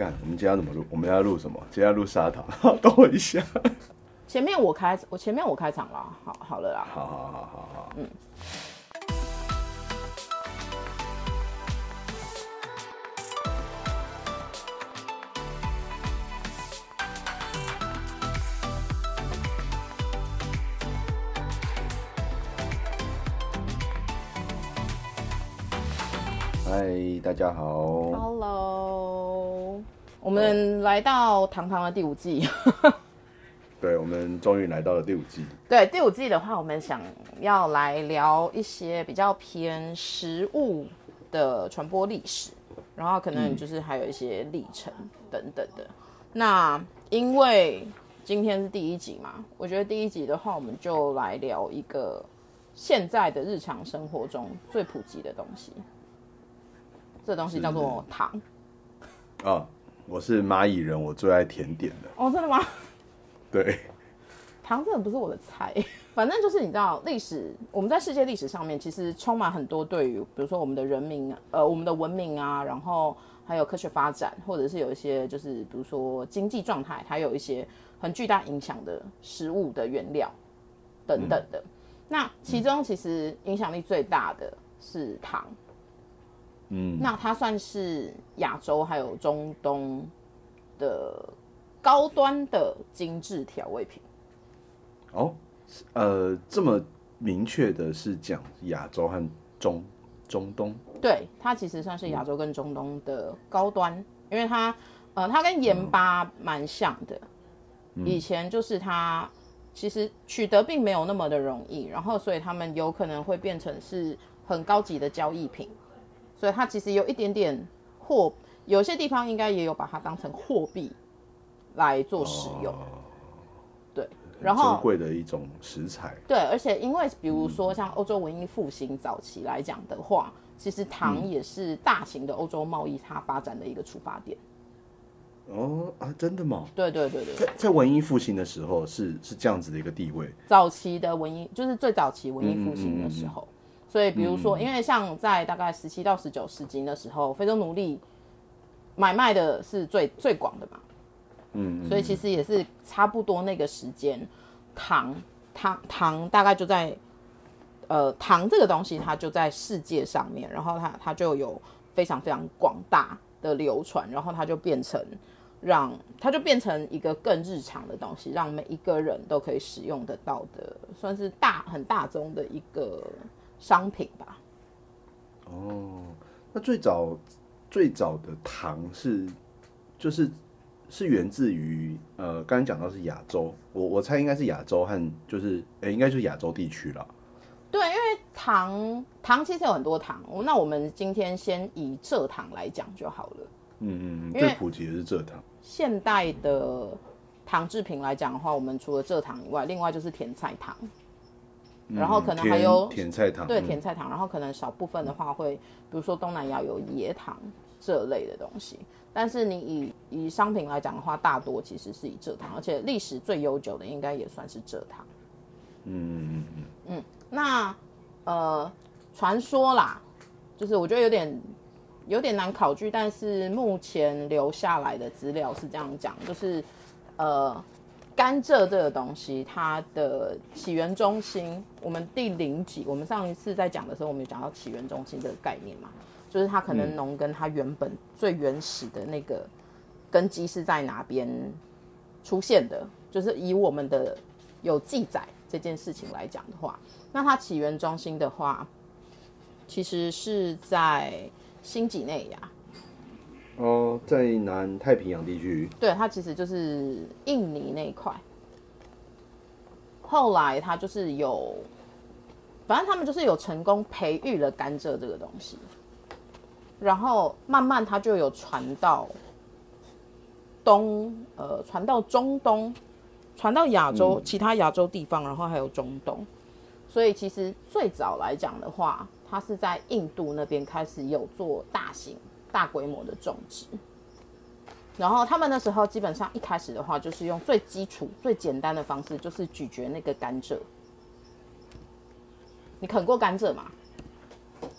干，我们今天要怎么录？我们要录什么？今天要录沙糖。等我一下。前面我开，我前面我开场了，好好了啦。好好好好好。嗯。嗨，大家好。Hello，我们来到糖糖的第五季。对，我们终于来到了第五季。对，第五季的话，我们想要来聊一些比较偏食物的传播历史，然后可能就是还有一些历程等等的。那因为今天是第一集嘛，我觉得第一集的话，我们就来聊一个现在的日常生活中最普及的东西。这东西叫做糖。哦，我是蚂蚁人，我最爱甜点的。哦，真的吗？对。糖真的不是我的菜，反正就是你知道，历史我们在世界历史上面其实充满很多对于，比如说我们的人民，呃，我们的文明啊，然后还有科学发展，或者是有一些就是比如说经济状态，它有一些很巨大影响的食物的原料等等的。那其中其实影响力最大的是糖。嗯，那它算是亚洲还有中东的高端的精致调味品。哦，呃，这么明确的是讲亚洲和中中东？对，它其实算是亚洲跟中东的高端，因为它呃，它跟盐巴蛮像的。以前就是它其实取得并没有那么的容易，然后所以他们有可能会变成是很高级的交易品。所以它其实有一点点货，有些地方应该也有把它当成货币来做使用。对，然后珍贵的一种食材。对，而且因为比如说像欧洲文艺复兴早期来讲的话，其实糖也是大型的欧洲贸易它发展的一个出发点。哦啊，真的吗？对对对对，在在文艺复兴的时候是是这样子的一个地位。早期的文艺就是最早期文艺复兴的时候。所以，比如说，因为像在大概十七到十九世纪的时候，非洲奴隶买卖的是最最广的嘛，嗯，所以其实也是差不多那个时间，糖糖糖大概就在，呃，糖这个东西它就在世界上面，然后它它就有非常非常广大的流传，然后它就变成让它就变成一个更日常的东西，让每一个人都可以使用得到的，算是大很大宗的一个。商品吧。哦，那最早最早的糖是就是是源自于呃，刚刚讲到是亚洲，我我猜应该是亚洲和就是诶，应该就是亚洲地区了。对，因为糖糖其实有很多糖，那我们今天先以蔗糖来讲就好了。嗯嗯，最普及的是蔗糖。现代的糖制品来讲的话，我们除了蔗糖以外，另外就是甜菜糖。然后可能还有甜菜糖，对甜菜糖，然后可能少部分的话会，比如说东南亚有椰糖这类的东西。但是你以以商品来讲的话，大多其实是以蔗糖，而且历史最悠久的应该也算是蔗糖。嗯嗯嗯嗯。那呃，传说啦，就是我觉得有点有点难考据，但是目前留下来的资料是这样讲，就是呃。甘蔗这个东西，它的起源中心，我们第零集，我们上一次在讲的时候，我们有讲到起源中心这个概念嘛，就是它可能农耕它原本最原始的那个根基是在哪边出现的，就是以我们的有记载这件事情来讲的话，那它起源中心的话，其实是在新几内亚。哦，在南太平洋地区，对，它其实就是印尼那一块。后来它就是有，反正他们就是有成功培育了甘蔗这个东西，然后慢慢它就有传到东，呃，传到中东，传到亚洲其他亚洲地方，然后还有中东。所以其实最早来讲的话，它是在印度那边开始有做大型。大规模的种植，然后他们那时候基本上一开始的话，就是用最基础、最简单的方式，就是咀嚼那个甘蔗。你啃过甘蔗吗？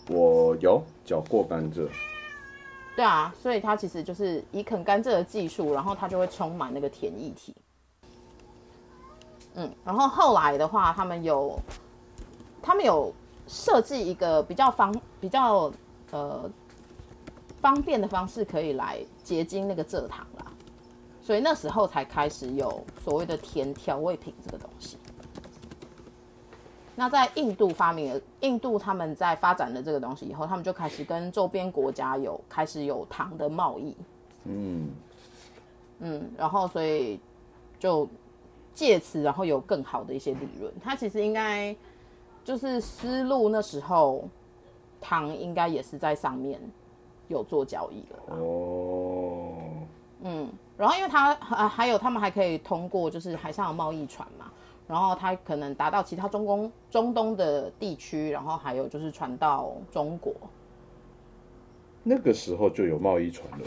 我有嚼过甘蔗。对啊，所以它其实就是以啃甘蔗的技术，然后它就会充满那个甜液体。嗯，然后后来的话，他们有他们有设计一个比较方比较呃方便的方式，可以来结晶那个蔗糖啦。所以那时候才开始有所谓的甜调味品这个东西。那在印度发明了，印度他们在发展了这个东西以后，他们就开始跟周边国家有开始有糖的贸易。嗯，嗯，然后所以就借此，然后有更好的一些利润。它其实应该就是丝路那时候糖应该也是在上面有做交易了。哦，嗯，然后因为他还还有他们还可以通过就是海上的贸易船嘛，然后他可能达到其他中东中东的地区，然后还有就是传到中国。那个时候就有贸易船了。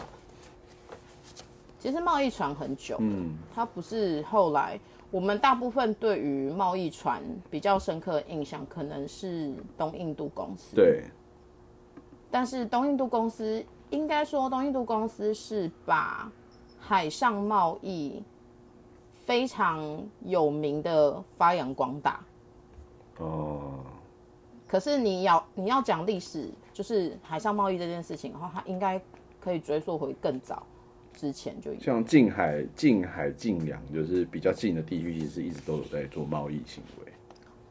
其实贸易船很久，嗯，它不是后来我们大部分对于贸易船比较深刻的印象，可能是东印度公司。对，但是东印度公司应该说，东印度公司是把海上贸易非常有名的发扬光大。哦，可是你要你要讲历史，就是海上贸易这件事情的话，它应该可以追溯回更早之前就有。像近海、近海、近洋，就是比较近的地区，其实一直都有在做贸易行为。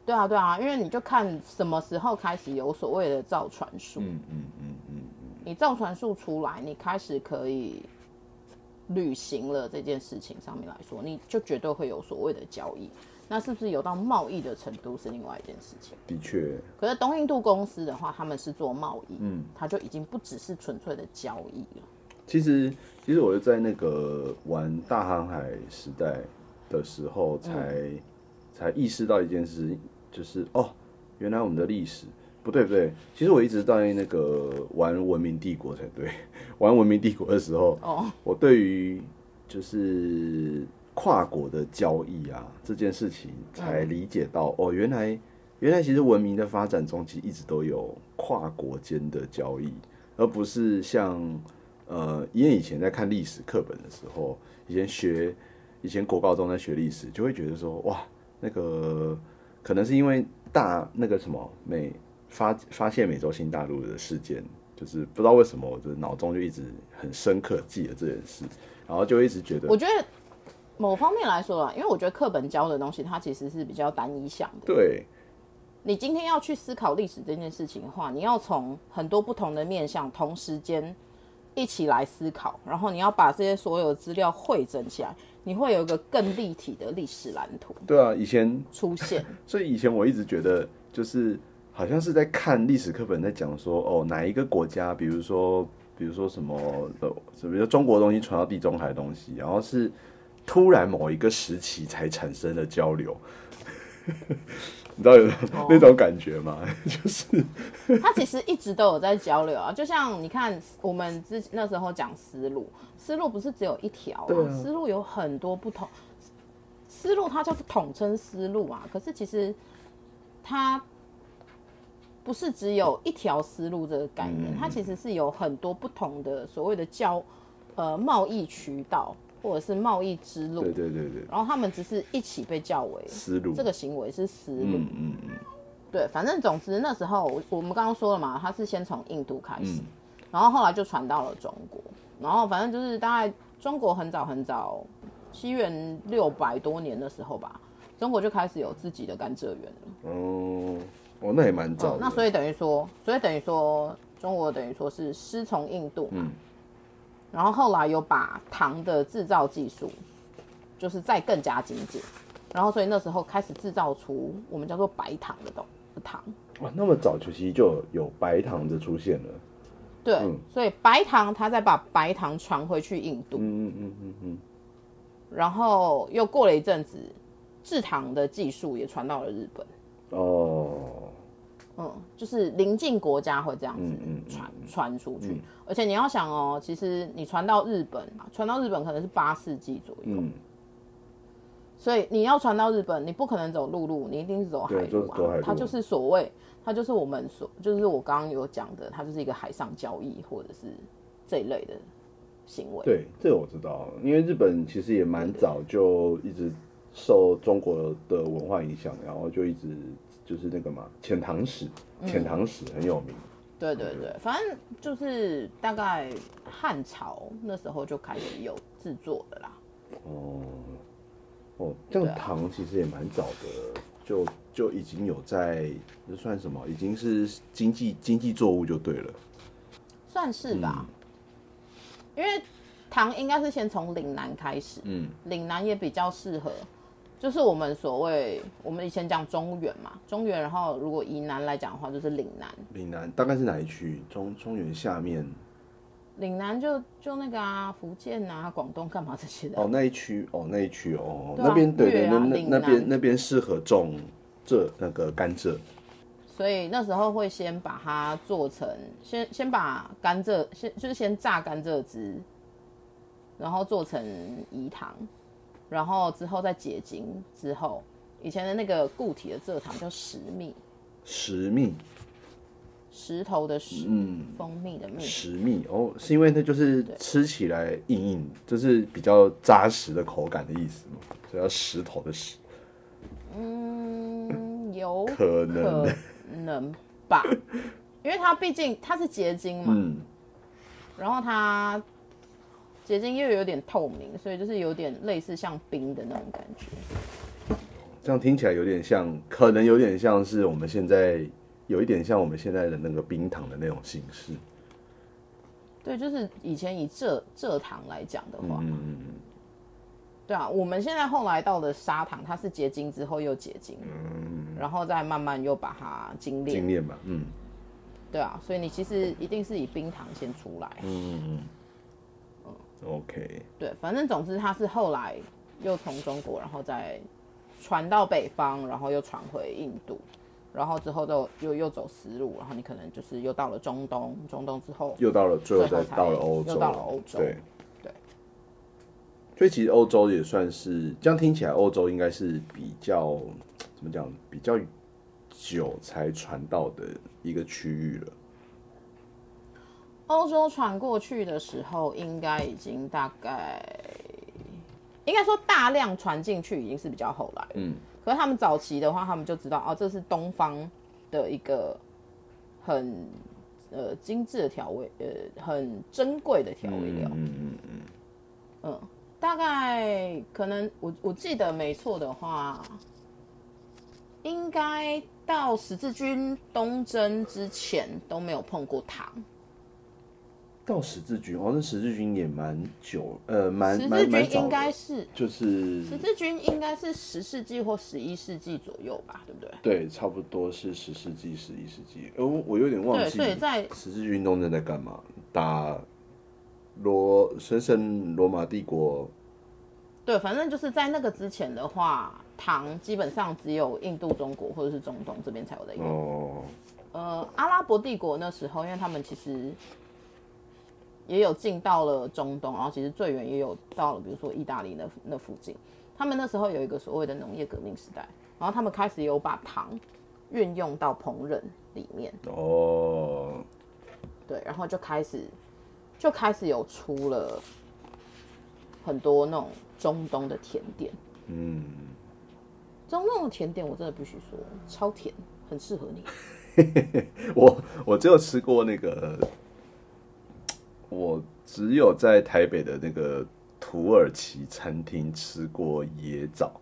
对啊，对啊，因为你就看什么时候开始有所谓的造船术，嗯嗯嗯嗯你造船术出来，你开始可以旅行了这件事情上面来说，你就绝对会有所谓的交易。那是不是有到贸易的程度是另外一件事情？的确，可是东印度公司的话，他们是做贸易，嗯，它就已经不只是纯粹的交易了。其实其实我是在那个玩大航海时代的时候才、才意识到一件事，就是哦，原来我们的历史不对不对。其实我一直在那个玩文明帝国才对，玩文明帝国的时候，哦，我对于就是跨国的交易啊这件事情才理解到，哦，原来原来其实文明的发展中，其实一直都有跨国间的交易，而不是像呃，因为以前在看历史课本的时候，以前学以前国高中在学历史，就会觉得说，哇，那个可能是因为大那个什么美发发现美洲新大陆的事件，就是不知道为什么我的脑中就一直很深刻记得这件事，然后就一直觉得我觉得某方面来说啊，因为我觉得课本教的东西，它其实是比较单一项的。对，你今天要去思考历史这件事情的话，你要从很多不同的面向同时间一起来思考，然后你要把这些所有资料汇整起来，你会有一个更立体的历史蓝图对啊，以前出现。所以以前我一直觉得，就是好像是在看历史课本在讲说，哦，哪一个国家，比如说，比如说什么呃，比如说中国的东西传到地中海的东西，然后是突然某一个时期才产生的交流，你知道有那种感觉吗？就是他其实一直都有在交流啊，就像你看我们之那时候讲思路，思路不是只有一条啊，对啊丝路有很多不同，思路它叫统称思路啊，可是其实它不是只有一条思路这个概念，嗯它其实是有很多不同的所谓的交呃贸易渠道或者是贸易之路，对对对对，然后他们只是一起被叫为思路，这个行为是丝路。嗯嗯嗯，对，反正总之那时候我我们刚刚说了嘛，他是先从印度开嗯。始，然后后来就传到了中国，然后反正就是大概中国很早很早，西元六百多年的时候吧，中国就开始有自己的甘蔗园了。哦，哦，那也蛮早的，那所以等于说，所以等于说中国等于说是师从印度嘛，嗯然后后来有把糖的制造技术，就是再更加精进，然后所以那时候开始制造出我们叫做白糖的东的糖。哇，那么早就其实就有白糖的出现了，对，嗯。所以白糖他再把白糖传回去印度，嗯嗯嗯嗯嗯，然后又过了一阵子，制糖的技术也传到了日本。哦，嗯，就是邻近国家会这样子嗯嗯嗯传传出去，而且你要想哦，其实你传到日本，传到日本可能是八世纪左右，嗯，所以你要传到日本，你不可能走陆路，你一定是走海对就路是走海路，啊它就是所谓，它就是我们所，就是我刚刚有讲的，它就是一个海上交易或者是这一类的行为。对，这个我知道，因为日本其实也蛮早就一直受中国的文化影响，然后就一直就是那个嘛，遣唐使，遣唐使很有名。对对对，反正就是大概汉朝那时候就开始有制作的啦。哦，哦，这个糖其实也蛮早的，就就已经有在，这算什么？已经是经济经济作物就对了。算是吧，因为糖应该是先从岭南开始，嗯，岭南也比较适合，就是我们所谓我们以前讲中原嘛，中原，然后如果以南来讲的话，就是岭南，岭南大概是哪一区？中中原下面？岭南就就那个啊，福建啊、广东干嘛这些的，哦，那一区哦，那一区哦，啊那边对对，粤那边那边适合种这那个甘蔗。所以那时候会先把它做成，先先把甘蔗先就是先榨甘蔗汁，然后做成饴糖，然后之后再结晶之后，以前的那个固体的蔗糖叫石蜜，石蜜，石头的石，嗯，蜂蜜的蜜，石蜜。哦，是因为它就是吃起来硬硬，就是比较扎实的口感的意思嘛，所以叫石头的石，嗯，有可能可能吧，因为它毕竟它是结晶嘛，嗯，然后它结晶又有点透明，所以就是有点类似像冰的那种感觉。这样听起来有点像，可能有点像是我们现在有一点像我们现在的那个冰糖的那种形式。对，就是以前以蔗蔗糖来讲的话，嗯嗯。对啊，我们现在后来到的砂糖，它是结晶之后又结晶，嗯，然后再慢慢又把它精炼，精炼嘛，嗯。对啊，所以你其实一定是以冰糖先出来，嗯嗯嗯，OK，对，反正总之他是后来又从中国，然后再传到北方，然后又传回印度，然后之后就又又走丝路，然后你可能就是又到了中东，中东之后又到了最后再到了欧洲，又到了欧洲对对。所以其实欧洲也算是这样听起来，欧洲应该是比较怎么讲，比较久才传到的一个区域了。欧洲传过去的时候，应该已经大概，应该说大量传进去已经是比较后来了。嗯，可是他们早期的话，他们就知道哦，这是东方的一个很呃精致的调味，呃，很珍贵的调味料。嗯嗯嗯嗯，大概可能我我记得没错的话，应该到十字军东征之前都没有碰过糖。到十字军，哦，那十字军也蛮久，呃，蛮十字蛮蛮早军应该，是就是十字军应该是十世纪或十一世纪左右吧，对不对？对，差不多是十世纪、十一世纪。呃，我我有点忘对，记所以在十字军东征在干嘛？打罗神圣罗马帝国。对，反正就是在那个之前的话，唐基本上只有印度、中国或者是中东这边才有在用。哦，呃，阿拉伯帝国那时候，因为他们其实也有进到了中东，然后其实最远也有到了，比如说意大利那那附近。他们那时候有一个所谓的农业革命时代，然后他们开始有把糖运用到烹饪里面，哦，对，然后就开始就开始有出了很多那种中东的甜点。嗯，中东的甜点我真的必须说超甜，很适合你。我我只有吃过那个，我只有在台北的那个土耳其餐厅吃过椰枣，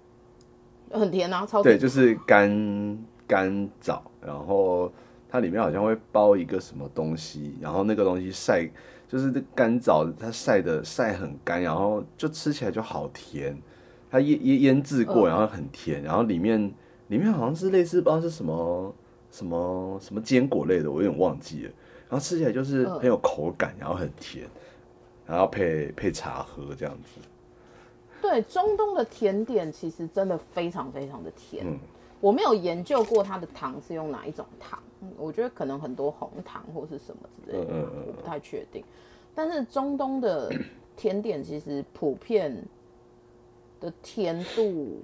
很甜啊，超对，就是干干枣，然后它里面好像会包一个什么东西，然后那个东西晒，就是这干枣它晒的晒很干，然后就吃起来就好甜，它腌腌腌制过，嗯。然后很甜，然后里面里面好像是类似不知道是什么什么什么坚果类的，我有点忘记了，然后吃起来就是嗯很有口感，然后很甜，然后配配茶喝这样子，对，中东的甜点其实真的非常非常的甜。嗯我没有研究过它的糖是用哪一种糖，嗯我觉得可能很多红糖或是什么之类的，我不太确定。但是中东的 甜点其实普遍的甜度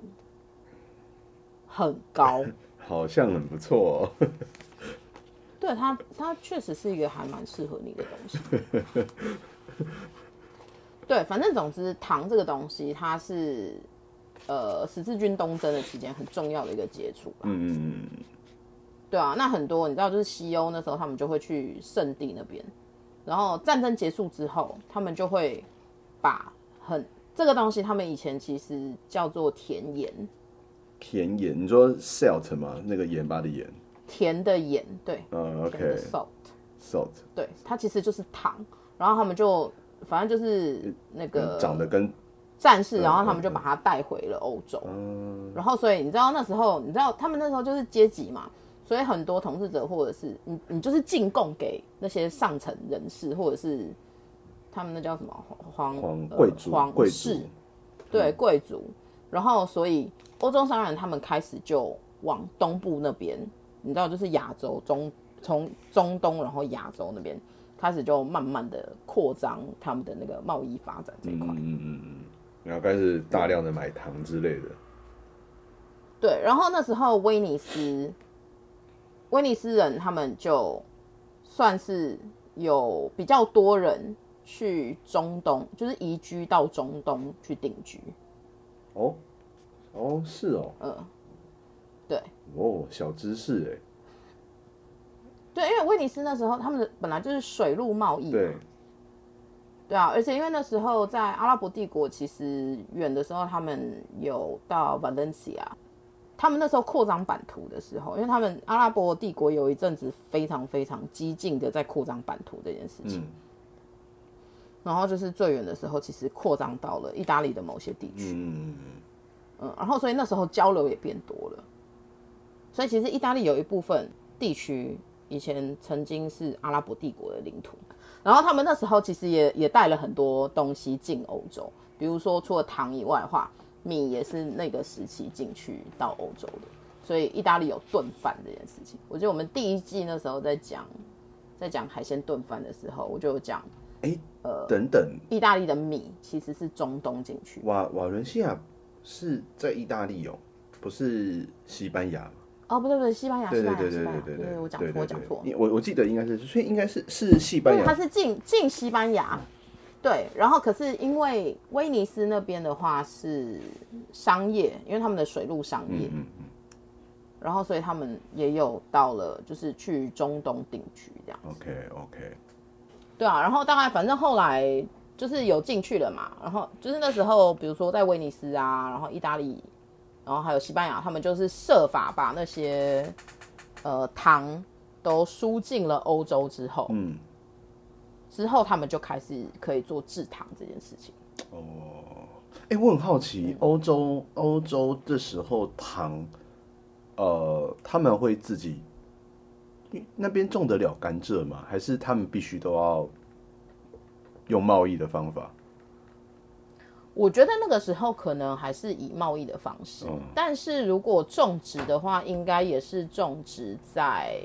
很高，好像很不错哦。对它，它确实是一个还蛮适合你的东西。对，反正总之，糖这个东西，它是呃十字军东征的期间很重要的一个接触吧。嗯嗯嗯，对啊，那很多你知道，就是西欧那时候他们就会去圣地那边，然后战争结束之后，他们就会把很这个东西，他们以前其实叫做甜盐，甜盐，你说 salt 吗？那个盐巴的盐，甜的盐，对，嗯，OK，salt，salt，对，它其实就是糖，然后他们就反正就是那个长得跟战士，然后他们就把它带回了欧洲。嗯然后所以你知道那时候，你知道他们那时候就是阶级嘛，所以很多统治者或者是你你就是进贡给那些上层人士，或者是他们那叫什么皇呃皇贵族皇贵室。族，对贵族。然后所以欧洲商人他们开始就往东部那边，你知道就是亚洲中从中东然后亚洲那边开始就慢慢的扩张他们的那个贸易发展这一块。嗯嗯嗯，然后开始大量的买糖之类的，对，然后那时候威尼斯，威尼斯人他们就算是有比较多人去中东，就是移居到中东去定居。哦哦是哦，嗯，哦小知识哎，对，因为威尼斯那时候他们的本来就是水陆贸易嘛，对，对啊，而且因为那时候在阿拉伯帝国其实远的时候，他们有到 Valencia，他们那时候扩张版图的时候，因为他们阿拉伯帝国有一阵子非常非常激进的在扩张版图这件事情，嗯。然后就是最远的时候，其实扩张到了意大利的某些地区，嗯。嗯，然后所以那时候交流也变多了，所以其实意大利有一部分地区以前曾经是阿拉伯帝国的领土，然后他们那时候其实也也带了很多东西进欧洲，比如说除了糖以外的话，米也是那个时期进去到欧洲的，所以意大利有炖饭这件事情。我觉得我们第一季那时候在讲在讲海鲜炖饭的时候，我就有讲哎呃等等，意大利的米其实是中东进去，瓦瓦伦西亚是在意大利哦，不是西班牙吗？哦，不对不对，西班牙，对西班牙，对对对西班牙，对对，我讲对错，我讲错，你我我记得应该是，所以应该是是西班因为它，是进进西班牙，对，然后可是因为威尼斯那边的话是商业，因为他们的水路商业，嗯嗯然后所以他们也有到了就是去中东定居这样，，OK OK，对啊，然后大概反正后来就是有进去了嘛，然后就是那时候比如说在威尼斯啊，然后意大利，然后还有西班牙，他们就是设法把那些呃糖都输进了欧洲之后，嗯，之后他们就开始可以做制糖这件事情。哦哎、我很好奇，欧洲欧洲这时候糖，呃，他们会自己，那边种得了甘蔗吗？还是他们必须都要用贸易的方法？我觉得那个时候可能还是以贸易的方式，嗯但是如果种植的话，应该也是种植在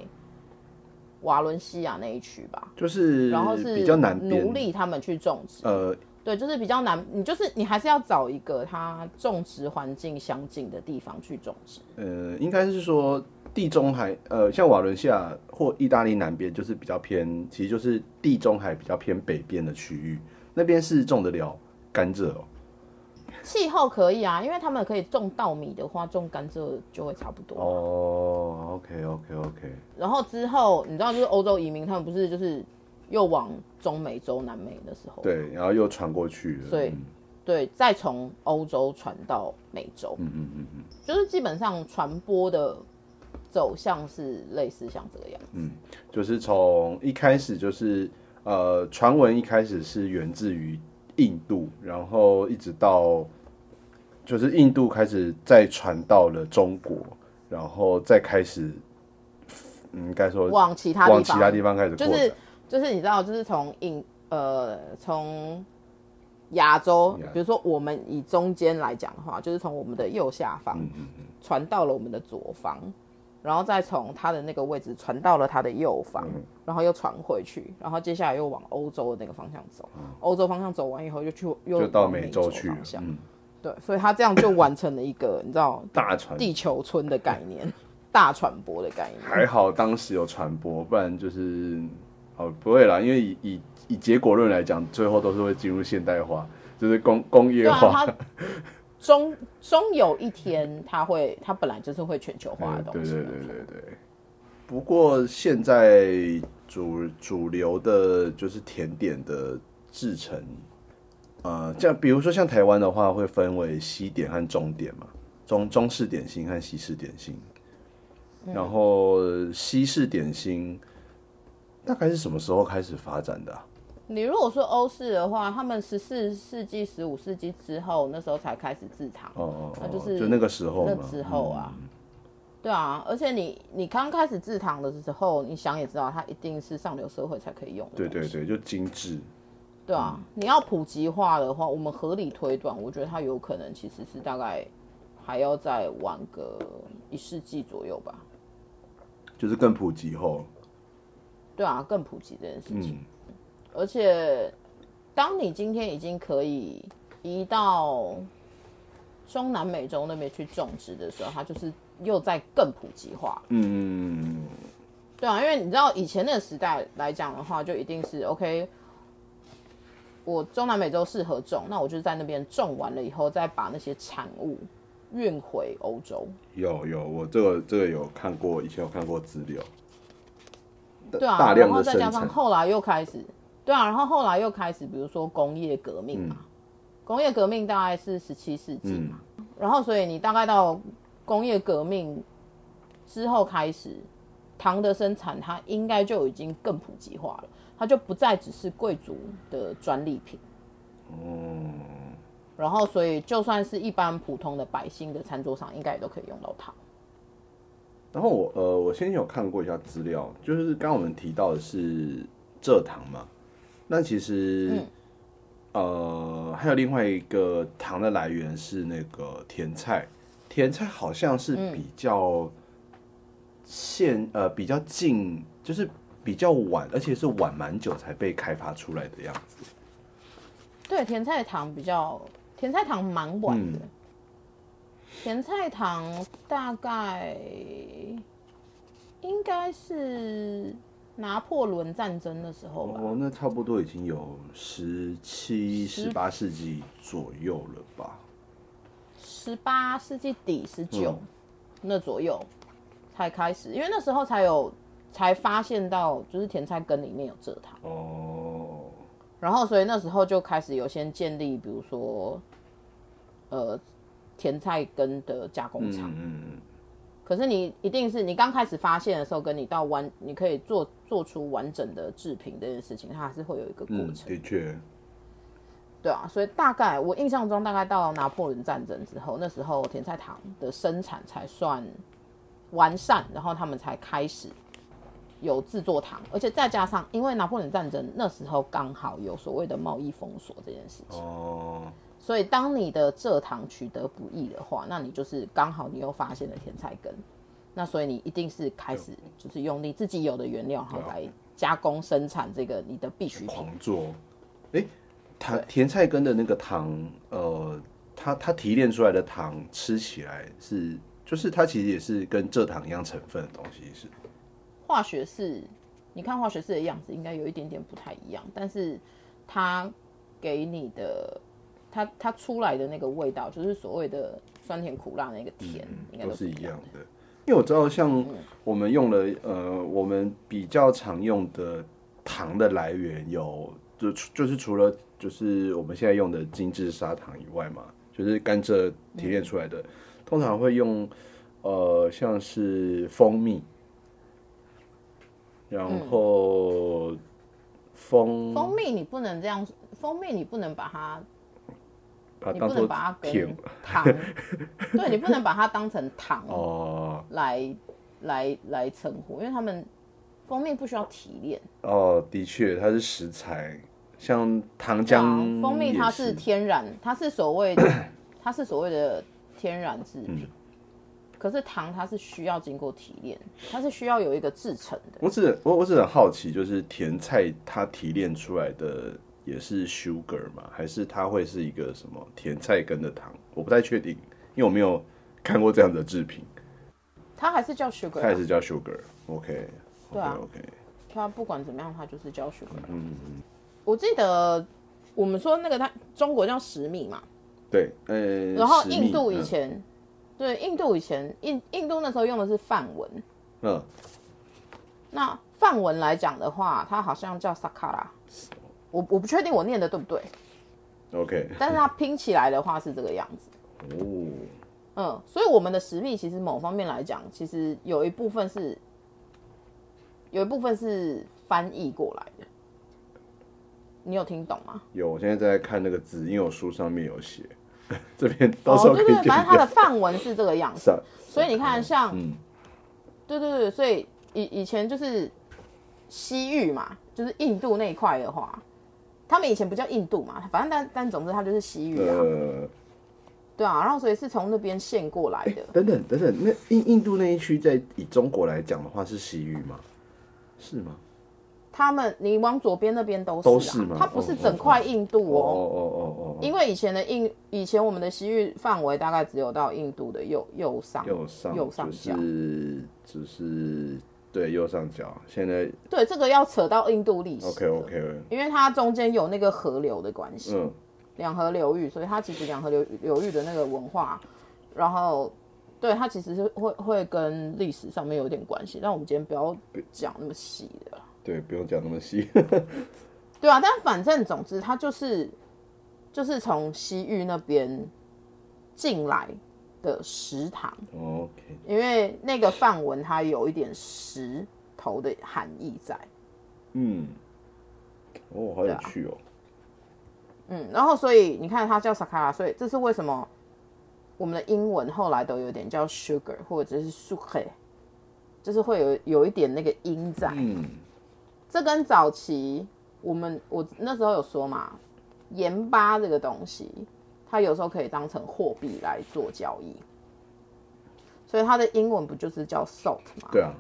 瓦伦西亚那一区吧。就是然后是比较南边奴，隶他们去种植，呃，对，就是比较难，你就是你还是要找一个它种植环境相近的地方去种植。呃，应该是说地中海，呃，像瓦伦西亚或意大利南边就是比较偏，其实就是地中海比较偏北边的区域，那边是种得了甘蔗哦。气候可以啊，因为他们可以种稻米的话，种甘蔗就会差不多。哦，OK OK OK，然后之后你知道，就是欧洲移民，他们不是就是又往中美洲、南美的时候，对，然后又传过去了，所以对，再从欧洲传到美洲，嗯嗯嗯嗯，就是基本上传播的走向是类似像这个样子。嗯就是从一开始就是呃，传闻一开始是源自于印度，然后一直到就是印度开始再传到了中国，然后再开始，嗯，应该说往其他地方，往其他地方开始扩展，就是就是你知道，就是从印呃从亚洲亚，比如说我们以中间来讲的话，就是从我们的右下方嗯嗯嗯，传到了我们的左方，然后再从他的那个位置传到了他的右方，嗯然后又传回去，然后接下来又往欧洲的那个方向走，欧洲方向走完以后又去又到美洲去了方，向，嗯，对，所以他这样就完成了一个你知道 大传地球村的概念。大传播的概念。还好当时有传播，不然就是哦不会啦，因为以以以结果论来讲，最后都是会进入现代化，就是工工业化。它终终有一天，它会，它本来就是会全球化的东西。对对对对。不过现在主主流的就是甜点的制成，呃，像比如说像台湾的话，会分为西点和中点嘛，中中式点心和西式点心。然后西式点心大概是什么时候开始发展的啊、你如果说欧式的话，他们十四世纪、十五世纪之后，那时候才开始制糖。哦哦哦，那就是就那个时候那。之后啊，对啊，而且你你刚开始制糖的时候，你想也知道，它一定是上流社会才可以用的。对对对，就精致。对啊，你要普及化的话，我们合理推断，我觉得它有可能其实是大概还要再晚个一世纪左右吧。就是更普及后，对啊，更普及这件事情。嗯，而且，当你今天已经可以移到中南美洲那边去种植的时候，它就是又在更普及化。嗯，对啊，因为你知道以前那个时代来讲的话，就一定是 OK。我中南美洲适合种，那我就在那边种完了以后，再把那些产物运回欧洲。有有，我这个这个有看过，以前有看过资料。对啊，大量的然后再加上生产，后来又开始，对啊，然后后来又开始，比如说工业革命嘛，工业革命大概是十七世纪嘛，然后所以你大概到工业革命之后开始，糖的生产它应该就已经更普及化了，它就不再只是贵族的专利品。嗯，然后，所以就算是一般普通的百姓的餐桌上，应该也都可以用到糖。然后我呃，我先前有看过一下资料，就是刚刚我们提到的是蔗糖嘛，那其实、呃还有另外一个糖的来源是那个甜菜，甜菜好像是比较现、呃比较近，就是比较晚，而且是晚蛮久才被开发出来的样子。对，甜菜糖比较，甜菜糖蛮晚的。嗯甜菜糖大概应该是拿破仑战争的时候吧。哦，那差不多已经有十七、十八世纪左右了吧？十八世纪底、十九、嗯那左右才开始，因为那时候才有才发现到，就是甜菜根里面有蔗糖，哦，然后所以那时候就开始有先建立，比如说呃甜菜根的加工厂。嗯嗯可是你一定是你刚开始发现的时候，跟你到完你可以做做出完整的制品这件事情，它还是会有一个过嗯，程。的确，对啊，所以大概我印象中，大概到拿破仑战争之后，那时候甜菜糖的生产才算完善，然后他们才开始有制作糖，而且再加上因为拿破仑战争那时候刚好有所谓的贸易封锁这件事情，哦，所以当你的蔗糖取得不易的话，那你就是刚好你又发现了甜菜根，那所以你一定是开始就是用你自己有的原料，然后来加工生产这个你的必需品。狂做。哎、糖甜菜根的那个糖，呃，它它提炼出来的糖吃起来是，就是它其实也是跟蔗糖一样成分的东西，是化学式，你看化学式的样子应该有一点点不太一样，但是它给你的，它它出来的那个味道，就是所谓的酸甜苦辣那个甜，应该都是是一样的。因为我知道，像我们用了，呃，我们比较常用的糖的来源有，就就是除了就是我们现在用的精致砂糖以外嘛，就是甘蔗提炼出来的，通常会用呃像是蜂蜜，然后蜂蜂蜜你不能这样，蜂蜜你不能把它，把它当做把它跟甜 糖，对你不能把它当成糖哦来来来称呼，因为他们蜂蜜不需要提炼，哦，的确它是食材，像糖浆、蜂蜜它是天然，它是所谓的 它是所谓的天然制嗯品。可是糖它是需要经过提炼，它是需要有一个制成的。我只我我只很好奇，就是甜菜它提炼出来的也是 sugar 吗？还是它会是一个什么甜菜根的糖？我不太确定，因为我没有看过这样的制品。它还是叫 sugar，啊它还是叫 sugar。OK，对啊 OK，它不管怎么样，它就是叫 sugar。嗯我记得我们说那个它中国叫石米嘛，对，呃，然后印度以嗯前，对，印度以前印印度那时候用的是梵文，嗯，那梵文来讲的话，它好像叫 sakara，我我不确定我念的对不对，嗯 OK，但是它拼起来的话是这个样子。哦，嗯，所以我们的实力其实某方面来讲，其实有一部分是有一部分是翻译过来的。你有听懂吗？有，我现在在看那个字，因为我书上面有写，这边到时候哦，对对，反正它的掉。范文是这个样子。所以你看，像，嗯对对对，所以以以前就是西域嘛，就是印度那一块的话，他们以前不叫印度嘛，反正但但总之它就是西域啊，呃，对啊，然后所以是从那边线过来的。等等等等，那印印度那一区在以中国来讲的话是西域吗？是吗？他们你往左边那边都是、啊，都是吗它不是哦整块印度哦哦。哦哦哦，因为以前的印，以前我们的西域范围大概只有到印度的右右上右上右上就角。是就是对右上角，现在对，这个要扯到印度历史。OK OK，因为它中间有那个河流的关系，嗯，两河流域，所以它其实两河流流域的那个文化，然后对它其实是会会跟历史上面有点关系。但我们今天不要讲那么细的。对，不用讲那么细。对啊，但反正总之，它就是就是从西域那边进来的石堂，OK，因为那个范文它有一点石头的含义在，嗯，哦，好有啊。趣哦。嗯，然后所以你看它叫 sakara，所以这是为什么我们的英文后来都有点叫 sugar 或者是 sugar，就是会有有一点那个音在。嗯，这跟早期我们我那时候有说嘛，盐巴这个东西，它有时候可以当成货币来做交易，所以它的英文不就是叫 salt 吗？对啊，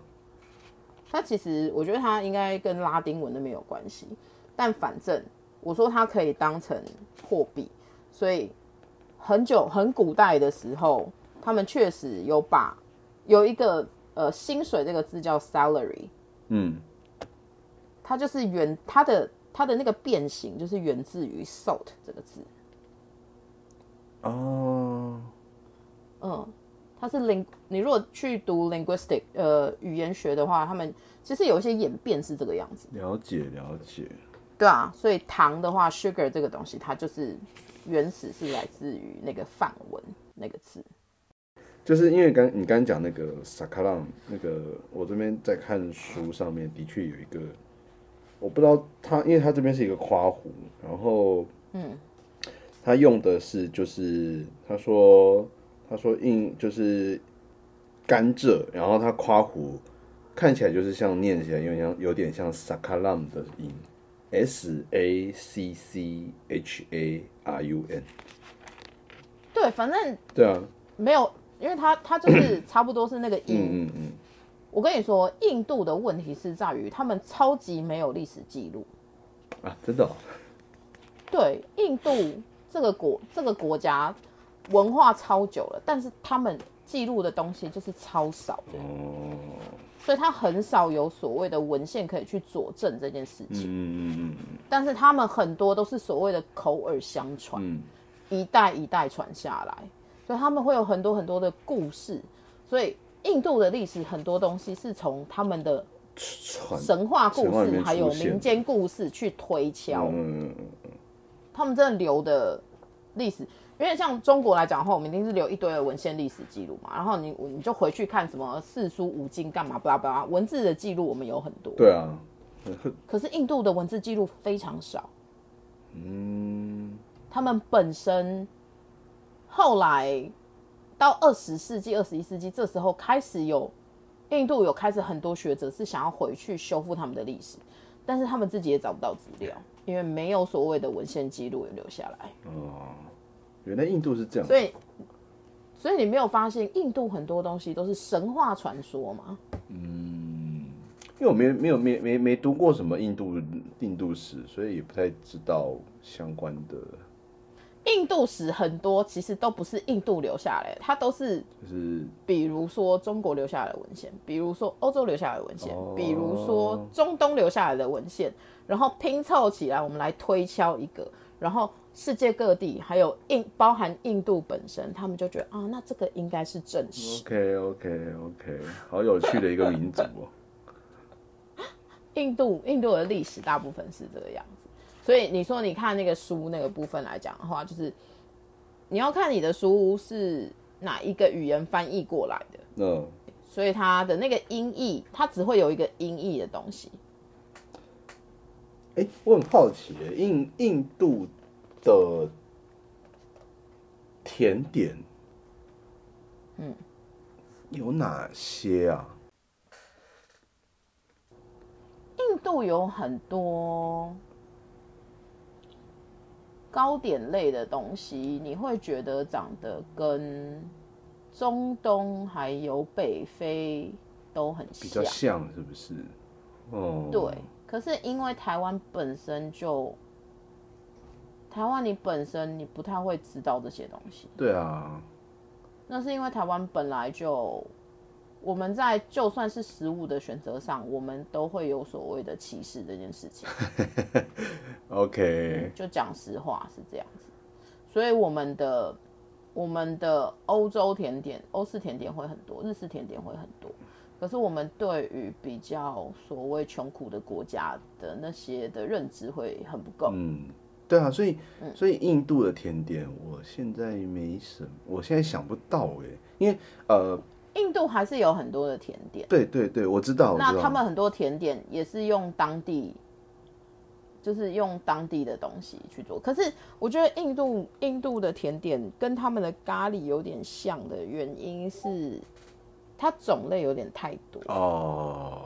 它其实我觉得它应该跟拉丁文那边有关系，但反正我说它可以当成货币，所以很久很古代的时候，他们确实有把有一个呃薪水这个字叫 salary，嗯，它就是原它的它的那个变形就是源自于 salt 这个字，哦，嗯，它是 ling，你如果去读 linguistic 呃语言学的话，他们其实有一些演变是这个样子。了解了解。对啊，所以糖的话，sugar 这个东西，它就是原始是来自于那个梵文那个字。就是因为刚你刚刚讲那个萨卡浪，那个我这边在看书上面的确有一个，我不知道它，因为它这边是一个夸弧，然后嗯，他用的是就是他说他说印就是甘蔗，然后他夸胡看起来就是像念起来有点像有点像萨卡浪的音，S A C C H A R U N，对，反正对啊，没有，因为他他就是 差不多是那个音。嗯嗯嗯，我跟你说，印度的问题是在于他们超级没有历史记录。啊，真的、哦，对，印度这个国这个国家文化超久了，但是他们记录的东西就是超少的，哦，所以他很少有所谓的文献可以去佐证这件事情。嗯嗯嗯但是他们很多都是所谓的口耳相传，嗯一代一代传下来，所以他们会有很多很多的故事。所以印度的历史很多东西是从他们的，神话故事还有民间故事去推敲，嗯他们真的留的历史。因为像中国来讲的话，我们一定是留一堆的文献历史记录嘛，然后你你就回去看什么四书五经干嘛巴拉巴拉，文字的记录我们有很多，对啊，可是印度的文字记录非常少。嗯他们本身后来到二十世纪、二十一世纪，这时候开始有印度有开始很多学者是想要回去修复他们的历史，但是他们自己也找不到资料，因为没有所谓的文献记录留下来。哦，原来印度是这样，所以，所以你没有发现印度很多东西都是神话传说吗？嗯因为我没没有没没没读过什么印度印度史，所以也不太知道相关的。印度史很多其实都不是印度留下来的，它都是就是比如说中国留下来的文献，比如说欧洲留下来的文献，哦比如说中东留下来的文献，然后拼凑起来，我们来推敲一个，然后世界各地还有印包含印度本身，他们就觉得啊，那这个应该是正史。OK OK OK，好有趣的一个民族哦。印度印度的历史大部分是这个样子，所以你说你看那个书那个部分来讲的话，就是你要看你的书是哪一个语言翻译过来的，嗯，所以它的那个音译，它只会有一个音译的东西。哎、我很好奇，印印度的甜点，嗯，有哪些啊？印度有很多糕点类的东西，你会觉得长得跟中东还有北非都很比较像。像是不是？哦，对，可是因为台湾本身就，台湾你本身你不太会知道这些东西，对啊，那是因为台湾本来就，我们在就算是食物的选择上，我们都会有所谓的歧视这件事情。OK，就讲实话是这样子，所以我们的我们的欧洲甜点、欧式甜点会很多，日式甜点会很多。可是我们对于比较所谓穷苦的国家的那些的认知会很不够。嗯，对啊，所以嗯所以印度的甜点，我现在没什么，我现在想不到哎，因为呃，印度还是有很多的甜点，对对对，我知道，那他们很多甜点也是用当地，就是用当地的东西去做。可是我觉得印度印度的甜点跟他们的咖喱有点像的原因是，它种类有点太多，哦，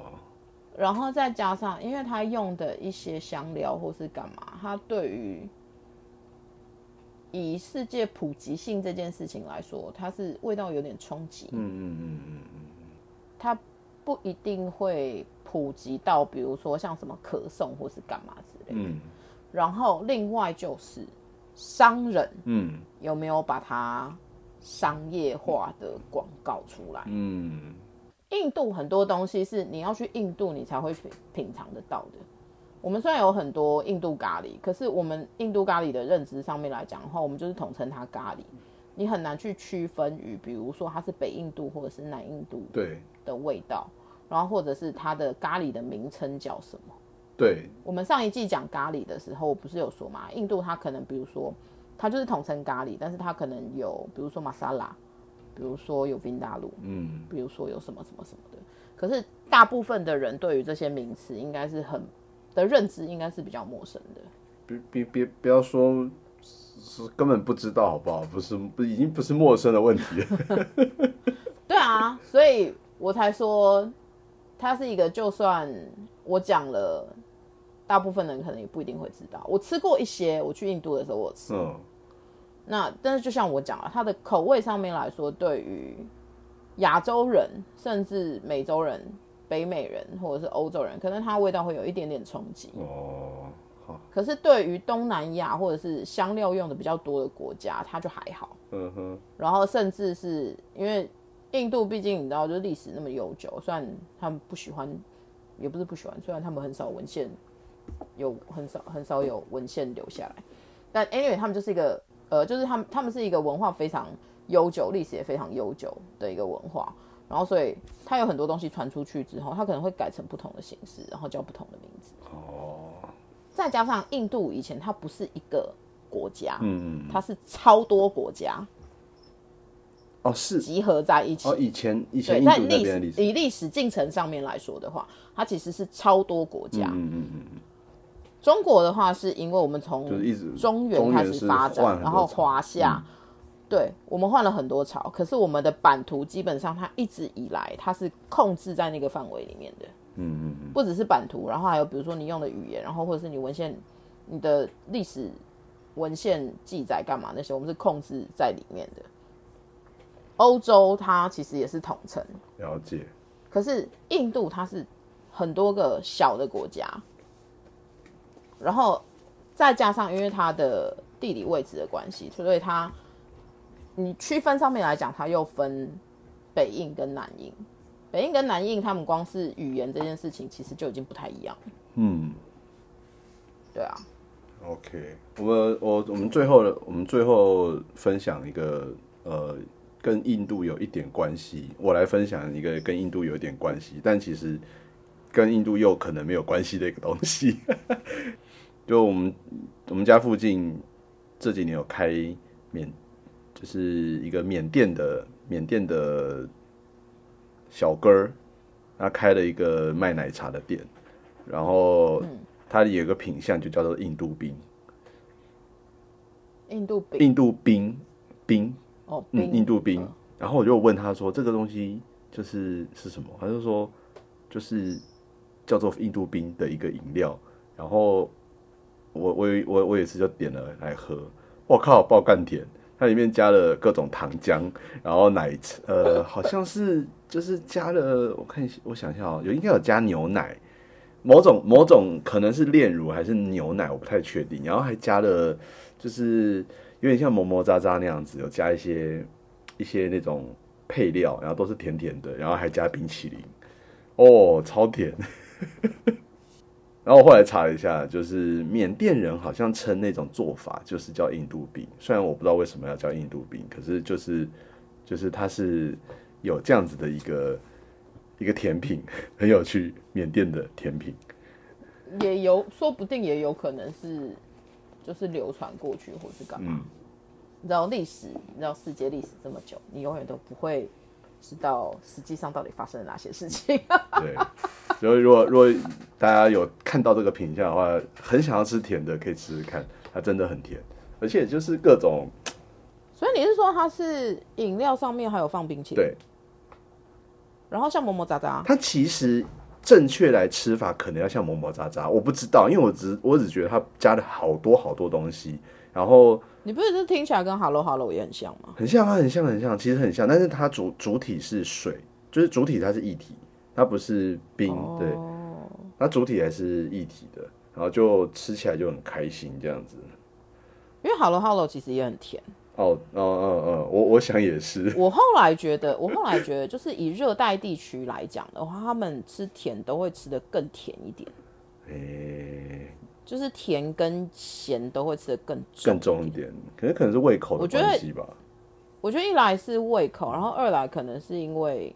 然后再加上因为它用的一些香料或是干嘛，它对于以世界普及性这件事情来说，它是味道有点冲击。嗯嗯嗯嗯它不一定会普及到，比如说像什么可颂或是干嘛之类的。嗯然后另外就是商人嗯有没有把它商业化的广告出来？嗯印度很多东西是你要去印度你才会品品尝得到的。我们虽然有很多印度咖喱，可是我们印度咖喱的认知上面来讲的话，我们就是统称它咖喱，你很难去区分于，比如说它是北印度或者是南印度对的味道，然后或者是它的咖喱的名称叫什么。对，我们上一季讲咖喱的时候，我不是有说嘛，印度它可能比如说它就是统称咖喱，但是它可能有比如说玛莎拉，比如说有 vinda 大陆，嗯比如说有什么什么什么的。可是大部分的人对于这些名词应该是很的认知应该是比较陌生的。别别别不要说是根本不知道好不好？不是不已经不是陌生的问题了。对啊，所以我才说它是一个，就算我讲了，大部分人可能也不一定会知道。我吃过一些，我去印度的时候我吃，嗯那但是就像我讲了，它的口味上面来说，对于亚洲人甚至美洲人、北美人或者是欧洲人，可能它味道会有一点点冲击。哦，好，可是对于东南亚或者是香料用的比较多的国家，它就还好。嗯哼，然后甚至是因为印度毕竟你知道，就是历史那么悠久，虽然他们不喜欢，也不是不喜欢，虽然他们很少文献有很少很少有文献留下来，但 anyway 他们就是一个呃，就是他们他们是一个文化非常悠久、历史也非常悠久的一个文化。然后，所以它有很多东西传出去之后，它可能会改成不同的形式，然后叫不同的名字。哦，再加上印度以前它不是一个国家，嗯嗯，它是超多国家哦是集合在一起。哦，以前以，前在历史以历史进程上面来说的话，它其实是超多国家。嗯嗯嗯中国的话，是因为我们嗯，从中原开始发展，然后朝华夏，对我们换了很多朝，可是我们的版图基本上它一直以来它是控制在那个范围里面的，嗯嗯嗯，不只是版图，然后还有比如说你用的语言，然后或者是你文献、你的历史文献记载干嘛那些，我们是控制在里面的。欧洲它其实也是统称，了解，可是印度它是很多个小的国家，然后再加上因为它的地理位置的关系，所以它你区分上面来讲，它又分北印跟南印。北印跟南印，他们光是语言这件事情，其实就已经不太一样。嗯对啊，，OK，我们我我们最后的我们最后分享一个呃跟印度有一点关系，我来分享一个跟印度有一点关系，但其实跟印度又可能没有关系的一个东西。就我们我们家附近这几年有开缅，就是一个缅甸的缅甸的小哥儿，他开了一个卖奶茶的店，然后他有一个品相就叫做印度冰，印度冰印度冰冰，哦，嗯，印度冰。然后我就问他说这个东西就是是什么？他就说就是叫做印度冰的一个饮料。然后我我我我有一次就点了来喝，我靠，爆干甜！它里面加了各种糖浆，然后奶呃好像是就是加了，我看一下我想一下哦，有应该有加牛奶。某种某种可能是炼乳还是牛奶，我不太确定。然后还加了，就是有点像磨磨渣渣那样子，有加一些一些那种配料，然后都是甜甜的，然后还加冰淇淋，哦，超甜。然后我后来查了一下，就是缅甸人好像称那种做法就是叫印度饼，虽然我不知道为什么要叫印度饼，可是就是就是它是有这样子的一个一个甜品，很有趣，缅甸的甜品。也有，说不定也有可能是就是流传过去，或是干嘛。嗯你知道历史，你知道世界历史这么久，你永远都不会知道实际上到底发生了哪些事情。对，所以如果如果大家有看到这个品相的话，很想要吃甜的，可以吃吃看，它真的很甜，而且就是各种所以你是说它是饮料上面还有放冰淇淋？对。然后像磨磨渣渣，它其实正确来吃法可能要像磨磨渣渣，我不知道，因为我只我只觉得它加了好多好多东西，然后你不是是听起来跟 Hello Hello 也很像吗？很像啊，很像很像，其实很像，但是它主主体是水，就是主体它是液体，它不是冰，对，哦，它主体还是液体的，然后就吃起来就很开心这样子。因为 Hello Hello 其实也很甜。哦哦哦哦，我我想也是，我后来觉得，我后来觉得，就是以热带地区来讲的话，他们吃甜都会吃的更甜一点，诶、就是甜跟咸都会吃的更重。更重一点，可能可能是胃口的我觉得关系吧。我觉得一来是胃口，然后二来可能是因为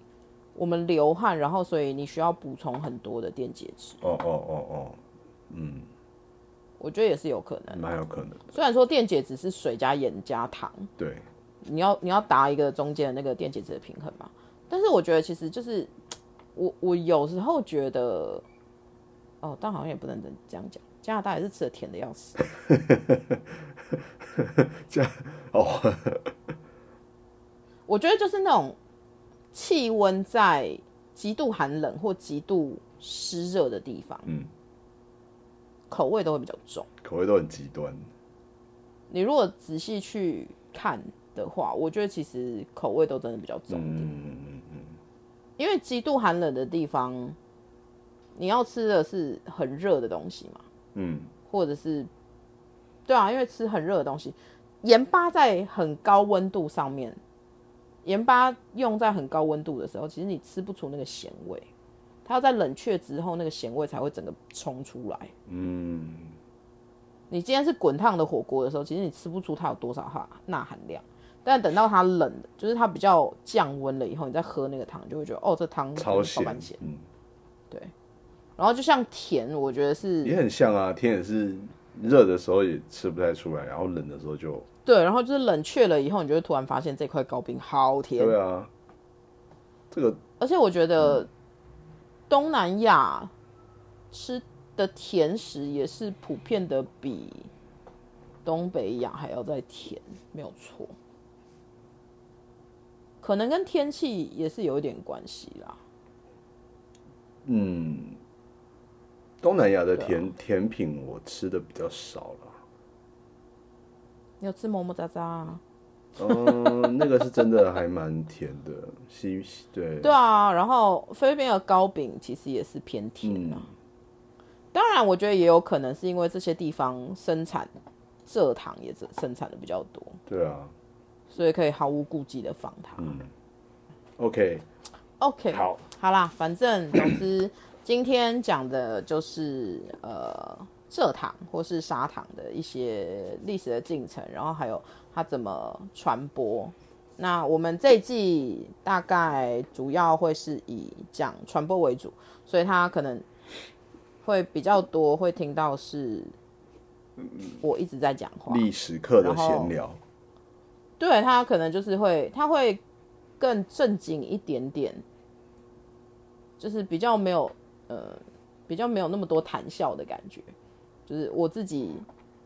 我们流汗，然后所以你需要补充很多的电解质，哦哦哦哦，嗯我觉得也是有可能。蛮有可能，虽然说电解质是水加盐加糖，对，你要你要达一个中间的那个电解质的平衡嘛。但是我觉得其实就是 我我有时候觉得，哦，但好像也不能这样讲，加拿大也是吃的甜的要死。这样哦，我觉得就是那种气温在极度寒冷或极度湿热的地方，嗯，口味都会比较重。口味都很极端，你如果仔细去看的话，我觉得其实口味都真的比较重一点。嗯因为极度寒冷的地方，你要吃的是很热的东西嘛，嗯，或者是，对啊，因为吃很热的东西，盐巴在很高温度上面，盐巴用在很高温度的时候，其实你吃不出那个咸味，它要在冷却之后，那个咸味才会整个冲出来。嗯，你今天是滚烫的火锅的时候，其实你吃不出它有多少哈钠含量。但等到它冷了，就是它比较降温了以后，你再喝那个汤，就会觉得哦，这汤超咸嗯，然后就像甜，我觉得是也很像啊，甜也是热的时候也吃不太出来，然后冷的时候就，对，然后就是冷却了以后，你就会突然发现这块糕饼好甜。对啊，这个而且我觉得东南亚吃的甜食也是普遍的比东北亚还要再甜，没有错。可能跟天气也是有一点关系啦。嗯，东南亚的甜、甜品我吃的比较少了。你有吃么么喳喳啊？嗯，那个是真的还蛮甜的，西西对对啊，然后菲律宾的糕饼其实也是偏甜啊。当然，我觉得也有可能是因为这些地方生产蔗糖也是生产的比较多，对啊，所以可以毫无顾忌的放它。嗯，OK，OK，好，好啦，反正总之今天讲的就是呃蔗糖或是砂糖的一些历史的进程，然后还有它怎么传播。那我们这一季大概主要会是以讲传播为主，所以它可能会比较多会听到是我一直在讲话，历史课的闲聊，对他可能就是会，他会更正经一点点，就是比较没有呃，比较没有那么多谈笑的感觉。就是我自己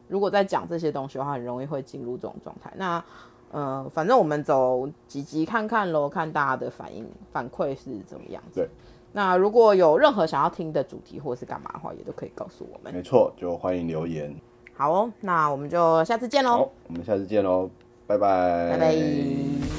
如果在讲这些东西的话，很容易会进入这种状态。那呃，反正我们走几集看看喽，看大家的反应反馈是怎么样子。对。那如果有任何想要听的主题或是干嘛的话，也都可以告诉我们。没错，就欢迎留言。好哦，那我们就下次见喽，好，我们下次见喽，拜拜，拜拜。